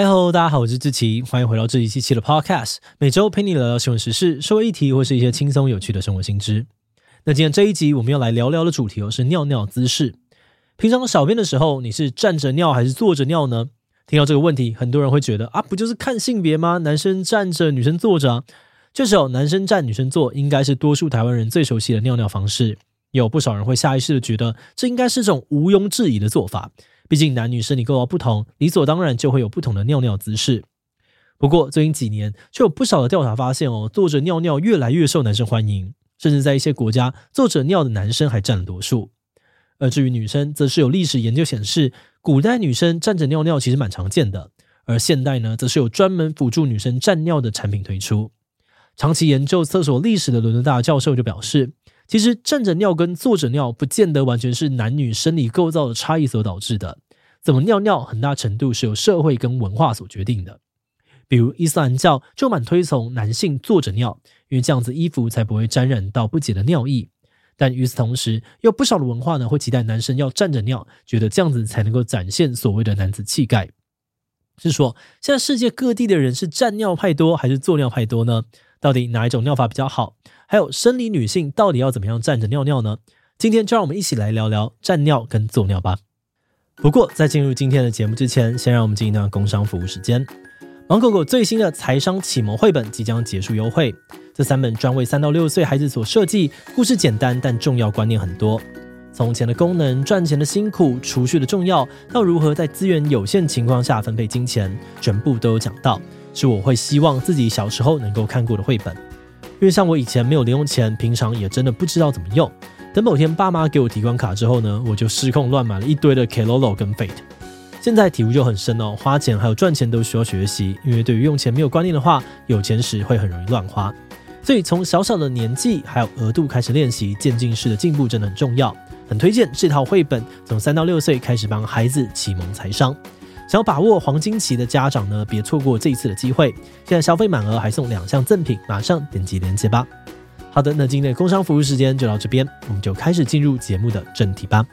嗨喽，大家好，我是志奇，欢迎回到这一期期的 Podcast，每周陪你聊聊新闻时事、社会议题或是一些轻松有趣的生活新知。那今天这一集我们要来聊聊的主题哦，是尿尿姿势。平常小便的时候，你是站着尿还是坐着尿呢？听到这个问题，很多人会觉得啊，不就是看性别吗？男生站着，女生坐着啊。这时候，男生站，女生坐，应该是多数台湾人最熟悉的尿尿方式。有不少人会下意识的觉得，这应该是种毋庸置疑的做法。毕竟男女生理构造不同，理所当然就会有不同的尿尿姿势。不过最近几年，却有不少的调查发现哦，坐着尿尿越来越受男生欢迎，甚至在一些国家，坐着尿的男生还占了多数。而至于女生，则是有历史研究显示，古代女生站着尿尿其实蛮常见的，而现代呢，则是有专门辅助女生站尿的产品推出。长期研究厕所历史的伦敦大学教授就表示，其实站着尿跟坐着尿不见得完全是男女生理构造的差异所导致的，怎么尿尿很大程度是由社会跟文化所决定的。比如伊斯兰教就蛮推崇男性坐着尿，因为这样子衣服才不会沾染到不洁的尿液。但与此同时，有不少的文化呢会期待男生要站着尿，觉得这样子才能够展现所谓的男子气概。是说，现在世界各地的人是站尿派多还是坐尿派多呢？到底哪一种尿法比较好？还有生理女性到底要怎么样站着尿尿呢？今天就让我们一起来聊聊站尿跟坐尿吧。不过在进入今天的节目之前，先让我们进一段工商服务时间。芒狗狗最新的财商启蒙绘本即将结束优惠，这三本专为三到六岁孩子所设计，故事简单但重要观念很多。从钱的功能、赚钱的辛苦、储蓄的重要，到如何在资源有限情况下分配金钱，全部都有讲到，是我会希望自己小时候能够看过的绘本。因为像我以前没有零用钱，平常也真的不知道怎么用。等某天爸妈给我提款卡之后呢，我就失控乱买了一堆的 Kelolo 跟 Fate。现在体悟就很深哦，花钱还有赚钱都需要学习，因为对于用钱没有观念的话，有钱时会很容易乱花。所以从小小的年纪还有额度开始练习，渐进式的进步真的很重要。很推荐这套绘本，从三到六岁开始帮孩子启蒙财商。想要把握黄金期的家长呢，别错过这一次的机会。现在消费满额还送两项赠品，马上点击链接吧。好的，那今天的工商服务时间就到这边，我们就开始进入节目的正题吧。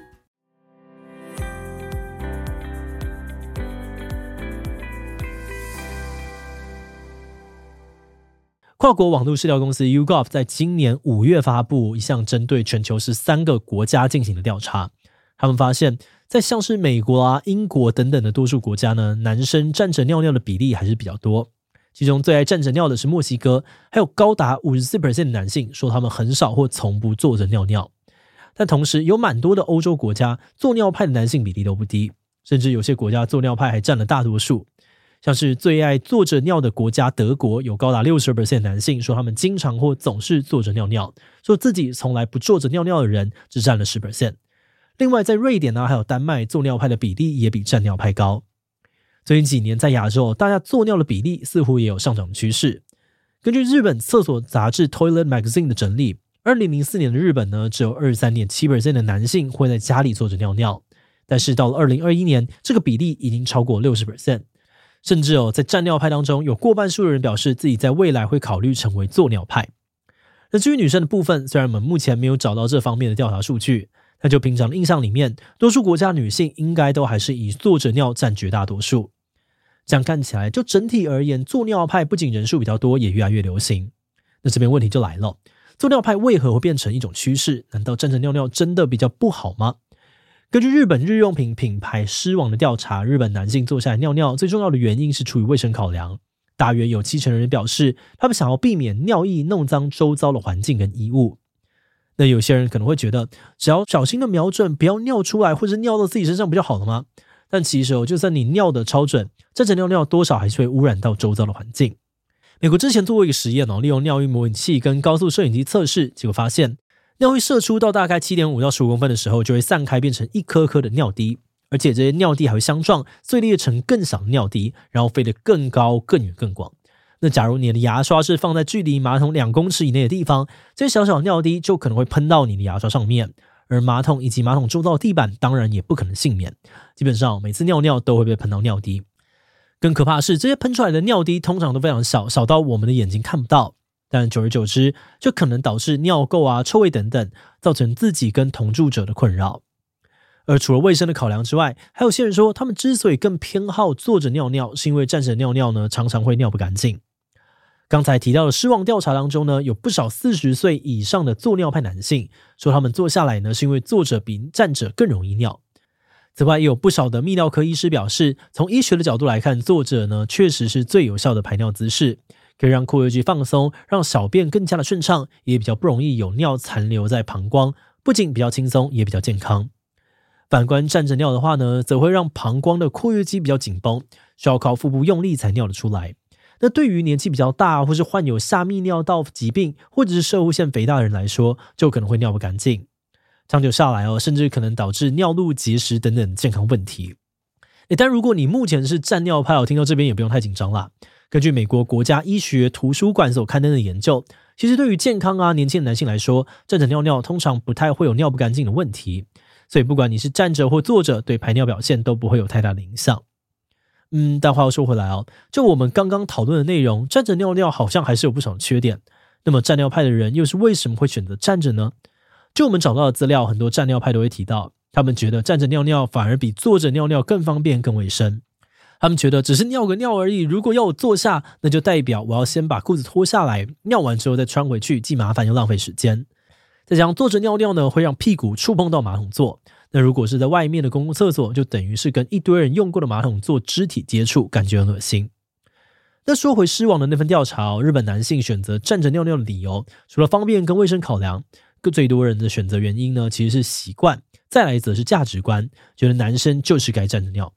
跨国网络市调公司 Ugov 在今年五月发布一项针对全球十三个国家进行的调查，他们发现。在像是美国啊、英国等等的多数国家呢，男生站着尿尿的比例还是比较多。其中最爱站着尿的是墨西哥，还有高达五十四 percent 的男性说他们很少或从不坐着尿尿。但同时有蛮多的欧洲国家坐尿派的男性比例都不低，甚至有些国家坐尿派还占了大多数。像是最爱坐着尿的国家德国，有高达六十 percent 男性说他们经常或总是坐着尿尿，说自己从来不坐着尿尿的人只占了十 percent。另外，在瑞典呢，还有丹麦，做尿派的比例也比站尿派高。最近几年，在亚洲，大家做尿的比例似乎也有上涨趋势。根据日本厕所杂志 Toilet Magazine 的整理，二零零四年的日本呢，只有二十三点七 percent 的男性会在家里坐着尿尿，但是到了二零二一年，这个比例已经超过六十 percent，甚至哦，在站尿派当中，有过半数的人表示自己在未来会考虑成为做尿派。那至于女生的部分，虽然我们目前没有找到这方面的调查数据。那就平常的印象里面，多数国家女性应该都还是以坐着尿占绝大多数。这样看起来，就整体而言，坐尿派不仅人数比较多，也越来越流行。那这边问题就来了，坐尿派为何会变成一种趋势？难道站着尿尿真的比较不好吗？根据日本日用品品牌狮王的调查，日本男性坐下来尿尿最重要的原因是出于卫生考量，大约有七成的人表示，他们想要避免尿液弄脏周遭的环境跟衣物。那有些人可能会觉得，只要小心的瞄准，不要尿出来，或者尿到自己身上，不就好了吗？但其实哦，就算你尿的超准，站着尿尿多少还是会污染到周遭的环境。美国之前做过一个实验哦，利用尿液模拟器跟高速摄影机测试，结果发现，尿液射出到大概七点五到十五公分的时候，就会散开变成一颗颗的尿滴，而且这些尿滴还会相撞，碎裂成更小的尿滴，然后飞得更高、更远、更广。那假如你的牙刷是放在距离马桶两公尺以内的地方，这些小小的尿滴就可能会喷到你的牙刷上面，而马桶以及马桶周遭地板当然也不可能幸免。基本上每次尿尿都会被喷到尿滴。更可怕的是，这些喷出来的尿滴通常都非常小，小到我们的眼睛看不到，但久而久之就可能导致尿垢啊、臭味等等，造成自己跟同住者的困扰。而除了卫生的考量之外，还有些人说，他们之所以更偏好坐着尿尿，是因为站着尿尿呢，常常会尿不干净。刚才提到的失望调查当中呢，有不少四十岁以上的坐尿派男性说，他们坐下来呢，是因为坐着比站着更容易尿。此外，也有不少的泌尿科医师表示，从医学的角度来看，坐着呢确实是最有效的排尿姿势，可以让括约肌放松，让小便更加的顺畅，也比较不容易有尿残留在膀胱，不仅比较轻松，也比较健康。反观站着尿的话呢，则会让膀胱的括约肌比较紧绷，需要靠腹部用力才尿得出来。那对于年纪比较大，或是患有下泌尿道疾病，或者是摄护腺肥大的人来说，就可能会尿不干净。长久下来哦，甚至可能导致尿路结石等等健康问题。诶，但如果你目前是站尿派，我听到这边也不用太紧张啦。根据美国国家医学图书馆所刊登的研究，其实对于健康啊年轻的男性来说，站着尿尿通常不太会有尿不干净的问题。所以不管你是站着或坐着，对排尿表现都不会有太大的影响。嗯，但话又说回来哦，就我们刚刚讨论的内容，站着尿尿好像还是有不少缺点。那么站尿派的人又是为什么会选择站着呢？就我们找到的资料，很多站尿派都会提到，他们觉得站着尿尿反而比坐着尿尿更方便、更卫生。他们觉得只是尿个尿而已，如果要我坐下，那就代表我要先把裤子脱下来，尿完之后再穿回去，既麻烦又浪费时间。再加上坐着尿尿呢，会让屁股触碰到马桶座。那如果是在外面的公共厕所，就等于是跟一堆人用过的马桶做肢体接触，感觉很恶心。那说回狮王的那份调查，日本男性选择站着尿尿的理由，除了方便跟卫生考量。最多人的选择原因呢，其实是习惯，再来则是价值观，觉得男生就是该站着尿。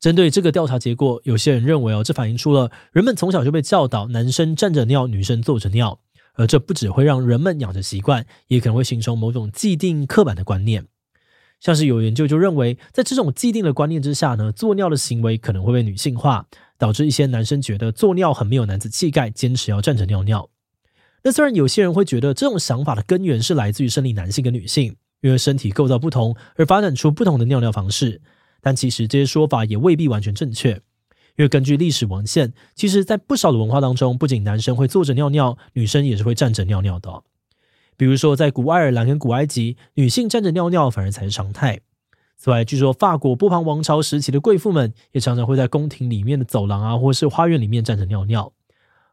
针对这个调查结果，有些人认为哦，这反映出了人们从小就被教导男生站着尿，女生坐着尿，而这不只会让人们养成习惯，也可能会形成某种既定刻板的观念。像是有研究就认为，在这种既定的观念之下呢，坐尿的行为可能会被女性化，导致一些男生觉得坐尿很没有男子气概，坚持要站着尿尿。那虽然有些人会觉得这种想法的根源是来自于生理男性跟女性，因为身体构造不同而发展出不同的尿尿方式，但其实这些说法也未必完全正确。因为根据历史文献，其实在不少的文化当中，不仅男生会坐着尿尿，女生也是会站着尿尿的。比如说在古爱尔兰跟古埃及，女性站着尿尿反而才是常态。此外，据说法国波旁王朝时期的贵妇们也常常会在宫廷里面的走廊啊，或是花园里面站着尿尿。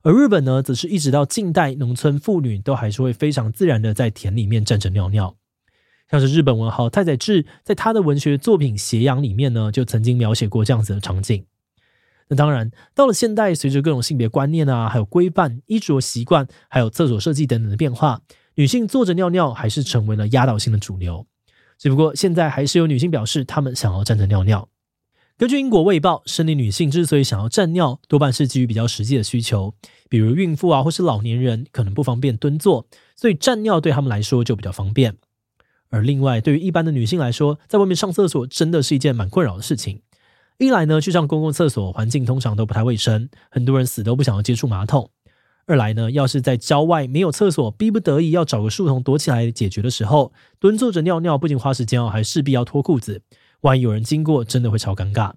而日本呢，则是一直到近代，农村妇女都还是会非常自然的在田里面站着尿尿。像是日本文豪太宰治在他的文学作品《斜阳》里面呢，就曾经描写过这样子的场景。那当然，到了现代，随着各种性别观念啊，还有规范、衣着习惯，还有厕所设计等等的变化，女性坐着尿尿还是成为了压倒性的主流。只不过现在还是有女性表示，她们想要站着尿尿。根据英国卫报，生理女性之所以想要站尿，多半是基于比较实际的需求，比如孕妇啊，或是老年人可能不方便蹲坐，所以站尿对他们来说就比较方便。而另外，对于一般的女性来说，在外面上厕所真的是一件蛮困扰的事情。一来呢，去上公共厕所环境通常都不太卫生，很多人死都不想要接触马桶；二来呢，要是在郊外没有厕所，逼不得已要找个树丛躲起来解决的时候，蹲坐着尿尿不仅花时间哦，还势必要脱裤子。万一有人经过，真的会超尴尬。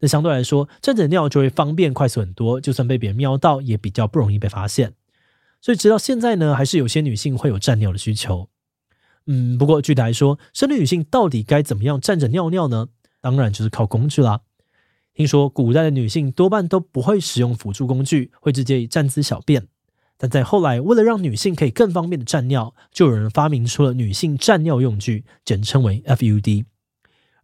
那相对来说，站着尿就会方便快速很多，就算被别人瞄到，也比较不容易被发现。所以直到现在呢，还是有些女性会有站尿的需求。嗯，不过具体来说，生理女性到底该怎么样站着尿尿呢？当然就是靠工具啦。听说古代的女性多半都不会使用辅助工具，会直接站姿小便。但在后来，为了让女性可以更方便的站尿，就有人发明出了女性站尿用具，简称为 FUD。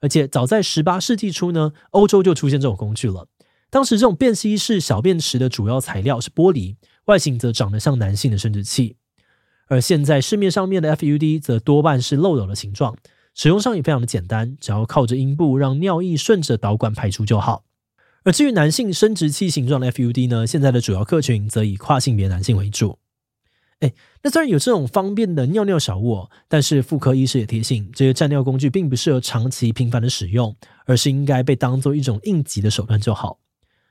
而且早在十八世纪初呢，欧洲就出现这种工具了。当时这种便携式小便池的主要材料是玻璃，外形则长得像男性的生殖器。而现在市面上面的 FUD 则多半是漏斗的形状，使用上也非常的简单，只要靠着阴部让尿液顺着导管排出就好。而至于男性生殖器形状的 FUD 呢，现在的主要客群则以跨性别男性为主。哎，那虽然有这种方便的尿尿小物，但是妇科医师也提醒，这些蘸尿工具并不适合长期频繁的使用，而是应该被当做一种应急的手段就好。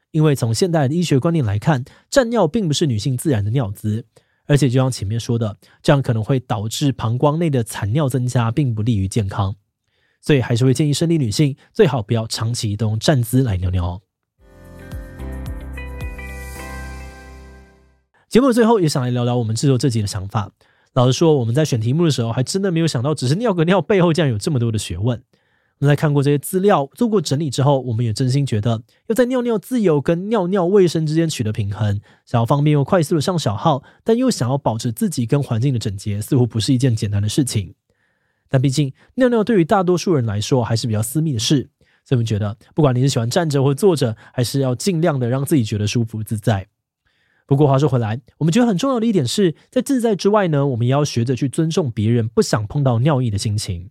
因为从现代的医学观念来看，蘸尿并不是女性自然的尿姿，而且就像前面说的，这样可能会导致膀胱内的残尿增加，并不利于健康。所以还是会建议生理女性最好不要长期都用站姿来尿尿哦。节目的最后也想来聊聊我们制作这集的想法。老实说，我们在选题目的时候，还真的没有想到，只是尿个尿背后竟然有这么多的学问。那在看过这些资料、做过整理之后，我们也真心觉得，要在尿尿自由跟尿尿卫生之间取得平衡，想要方便又快速的上小号，但又想要保持自己跟环境的整洁，似乎不是一件简单的事情。但毕竟尿尿对于大多数人来说还是比较私密的事，所以我们觉得，不管你是喜欢站着或坐着，还是要尽量的让自己觉得舒服自在。不过话说回来，我们觉得很重要的一点是在自在之外呢，我们也要学着去尊重别人不想碰到尿意的心情。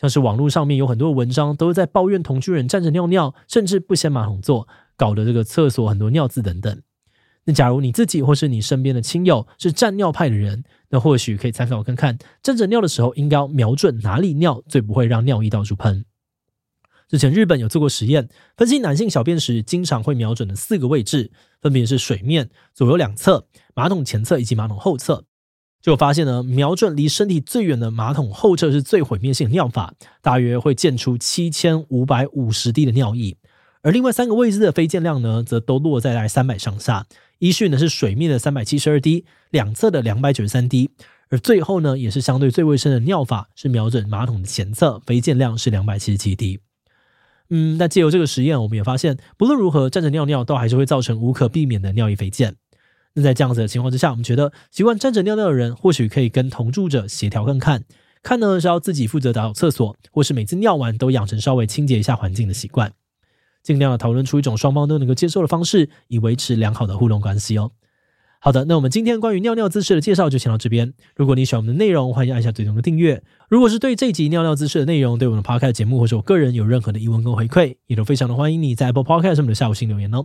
像是网络上面有很多文章都是在抱怨同居人站着尿尿，甚至不掀马桶座，搞得这个厕所很多尿渍等等。那假如你自己或是你身边的亲友是站尿派的人，那或许可以参考看看，站着尿的时候应该要瞄准哪里尿，最不会让尿液到处喷。之前日本有做过实验，分析男性小便时经常会瞄准的四个位置，分别是水面、左右两侧、马桶前侧以及马桶后侧。就发现呢，瞄准离身体最远的马桶后侧是最毁灭性的尿法，大约会溅出七千五百五十滴的尿液。而另外三个位置的飞溅量呢，则都落在在三百上下。依序呢是水面的三百七十二滴，两侧的两百九十三滴，而最后呢也是相对最卫生的尿法，是瞄准马桶的前侧，飞溅量是两百七十七滴。嗯，那借由这个实验，我们也发现，不论如何站着尿尿，都还是会造成无可避免的尿液飞溅。那在这样子的情况之下，我们觉得习惯站着尿尿的人，或许可以跟同住者协调看看，看呢是要自己负责打扫厕所，或是每次尿完都养成稍微清洁一下环境的习惯，尽量的讨论出一种双方都能够接受的方式，以维持良好的互动关系哦。好的，那我们今天关于尿尿姿势的介绍就先到这边。如果你喜欢我们的内容，欢迎按下最终的订阅。如果是对这集尿尿姿势的内容，对我们的 Podcast 节目或者我个人有任何的疑问跟回馈，也都非常的欢迎你在 Apple Podcast 上面的下午新留言哦。